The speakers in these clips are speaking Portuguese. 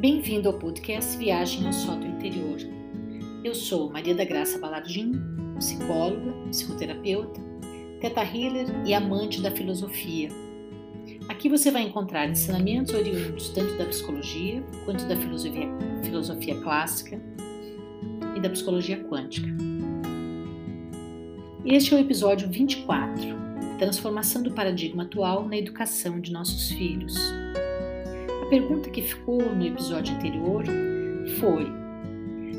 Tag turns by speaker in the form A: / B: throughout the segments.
A: Bem-vindo ao podcast Viagem ao Sol do Interior. Eu sou Maria da Graça Balardim, psicóloga, psicoterapeuta, teta healer e amante da filosofia. Aqui você vai encontrar ensinamentos oriundos tanto da psicologia quanto da filosofia, filosofia clássica e da psicologia quântica. Este é o episódio 24, Transformação do Paradigma Atual na Educação de Nossos Filhos pergunta que ficou no episódio anterior foi: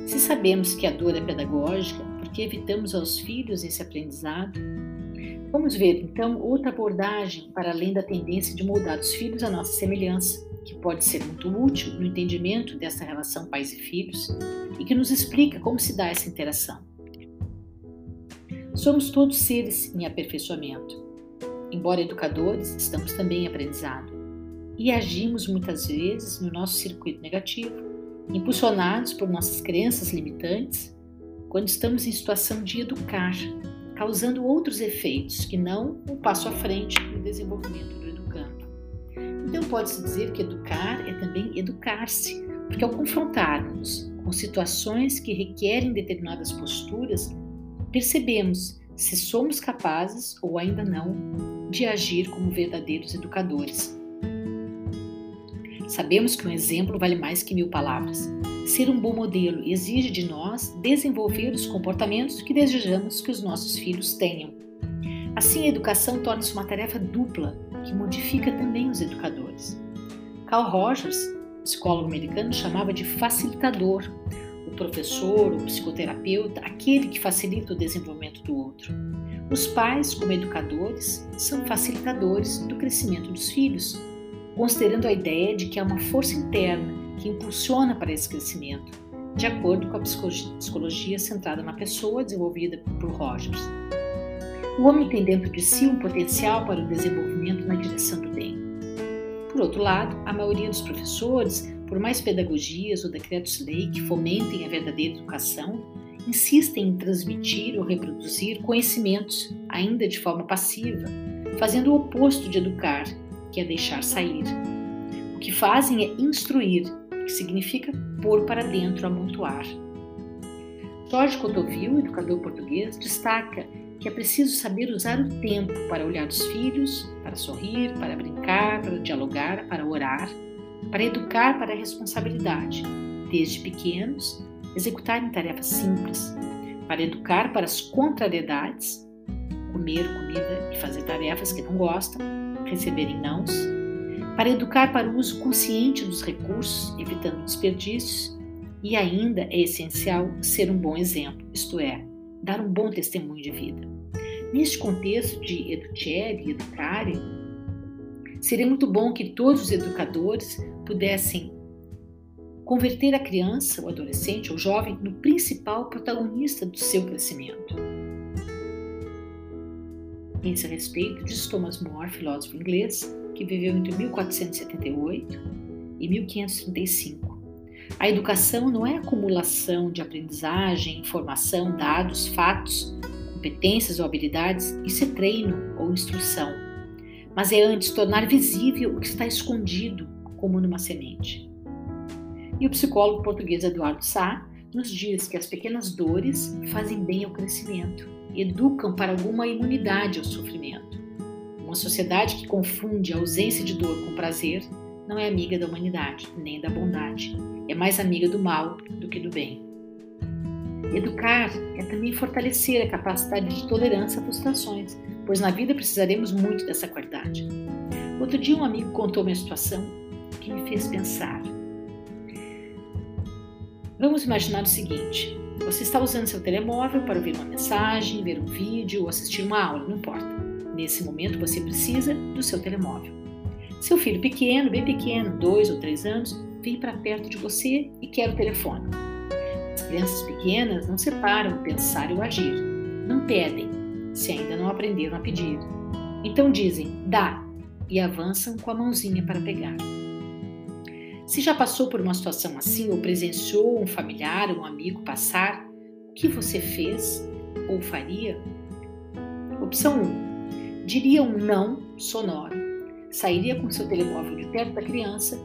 A: se sabemos que a dor é pedagógica, por que evitamos aos filhos esse aprendizado? Vamos ver então outra abordagem para além da tendência de moldar os filhos à nossa semelhança, que pode ser muito útil no entendimento dessa relação pais e filhos e que nos explica como se dá essa interação. Somos todos seres em aperfeiçoamento. Embora educadores, estamos também em aprendizado e agimos muitas vezes no nosso circuito negativo, impulsionados por nossas crenças limitantes, quando estamos em situação de educar, causando outros efeitos que não um passo à frente no desenvolvimento do educando. Então pode-se dizer que educar é também educar-se, porque ao confrontarmos com situações que requerem determinadas posturas, percebemos se somos capazes ou ainda não de agir como verdadeiros educadores. Sabemos que um exemplo vale mais que mil palavras. Ser um bom modelo exige de nós desenvolver os comportamentos que desejamos que os nossos filhos tenham. Assim, a educação torna-se uma tarefa dupla que modifica também os educadores. Carl Rogers, psicólogo americano, chamava de facilitador o professor, o psicoterapeuta, aquele que facilita o desenvolvimento do outro. Os pais, como educadores, são facilitadores do crescimento dos filhos, considerando a ideia de que há uma força interna que impulsiona para esse crescimento, de acordo com a psicologia centrada na pessoa desenvolvida por Rogers. O homem tem dentro de si um potencial para o desenvolvimento na direção do bem. Por outro lado, a maioria dos professores, por mais pedagogias ou decretos-lei que fomentem a verdadeira educação, insistem em transmitir ou reproduzir conhecimentos, ainda de forma passiva, fazendo o oposto de educar, que é deixar sair. O que fazem é instruir, que significa pôr para dentro, amontoar. Jorge Cotoville, educador português, destaca que é preciso saber usar o tempo para olhar os filhos, para sorrir, para brincar, para dialogar, para orar, para educar para a responsabilidade, desde pequenos, executarem tarefas simples, para educar para as contrariedades, comer comida e fazer tarefas que não gostam, receberem nãos, para educar para o uso consciente dos recursos, evitando desperdícios, e ainda é essencial ser um bom exemplo, isto é, dar um bom testemunho de vida. Neste contexto de educere e educare, seria muito bom que todos os educadores pudessem converter a criança, o adolescente ou jovem no principal protagonista do seu crescimento esse respeito diz Thomas More, filósofo inglês, que viveu entre 1478 e 1535. A educação não é acumulação de aprendizagem, informação, dados, fatos, competências ou habilidades, isso é treino ou instrução. Mas é antes tornar visível o que está escondido, como numa semente. E o psicólogo português Eduardo Sá nos diz que as pequenas dores fazem bem ao crescimento educam para alguma imunidade ao sofrimento. Uma sociedade que confunde a ausência de dor com prazer não é amiga da humanidade, nem da bondade. É mais amiga do mal do que do bem. Educar é também fortalecer a capacidade de tolerância a frustrações, pois na vida precisaremos muito dessa qualidade. Outro dia, um amigo contou uma situação que me fez pensar. Vamos imaginar o seguinte: você está usando seu telemóvel para ouvir uma mensagem, ver um vídeo ou assistir uma aula, não importa. Nesse momento você precisa do seu telemóvel. Seu filho pequeno, bem pequeno, dois ou três anos, vem para perto de você e quer o telefone. As crianças pequenas não separam o pensar e o agir. Não pedem, se ainda não aprenderam a pedir. Então dizem, dá, e avançam com a mãozinha para pegar. Se já passou por uma situação assim ou presenciou um familiar um amigo passar, o que você fez ou faria? Opção 1. Diria um não sonoro. Sairia com seu telemóvel de perto da criança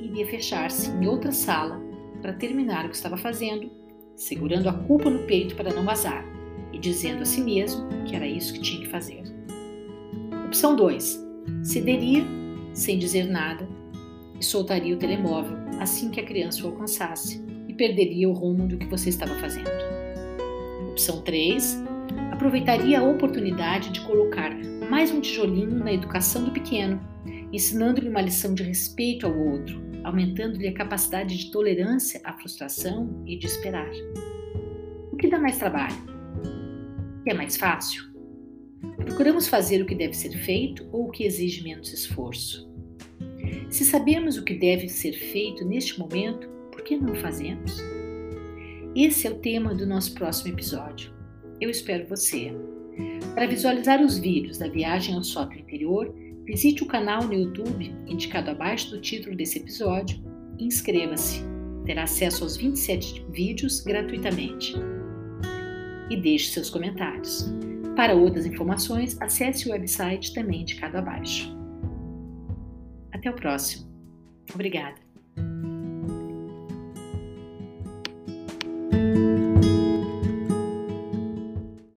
A: e iria fechar-se em outra sala para terminar o que estava fazendo, segurando a culpa no peito para não vazar e dizendo a si mesmo que era isso que tinha que fazer. Opção 2. Cederia sem dizer nada e soltaria o telemóvel assim que a criança o alcançasse e perderia o rumo do que você estava fazendo. Opção 3. Aproveitaria a oportunidade de colocar mais um tijolinho na educação do pequeno, ensinando-lhe uma lição de respeito ao outro, aumentando-lhe a capacidade de tolerância à frustração e de esperar. O que dá mais trabalho? O que é mais fácil? Procuramos fazer o que deve ser feito ou o que exige menos esforço? Se sabemos o que deve ser feito neste momento, por que não fazemos? Esse é o tema do nosso próximo episódio. Eu espero você. Para visualizar os vídeos da viagem ao sótão interior, visite o canal no YouTube indicado abaixo do título desse episódio e inscreva-se. Terá acesso aos 27 vídeos gratuitamente. E deixe seus comentários. Para outras informações, acesse o website também indicado abaixo. Até o próximo. Obrigada.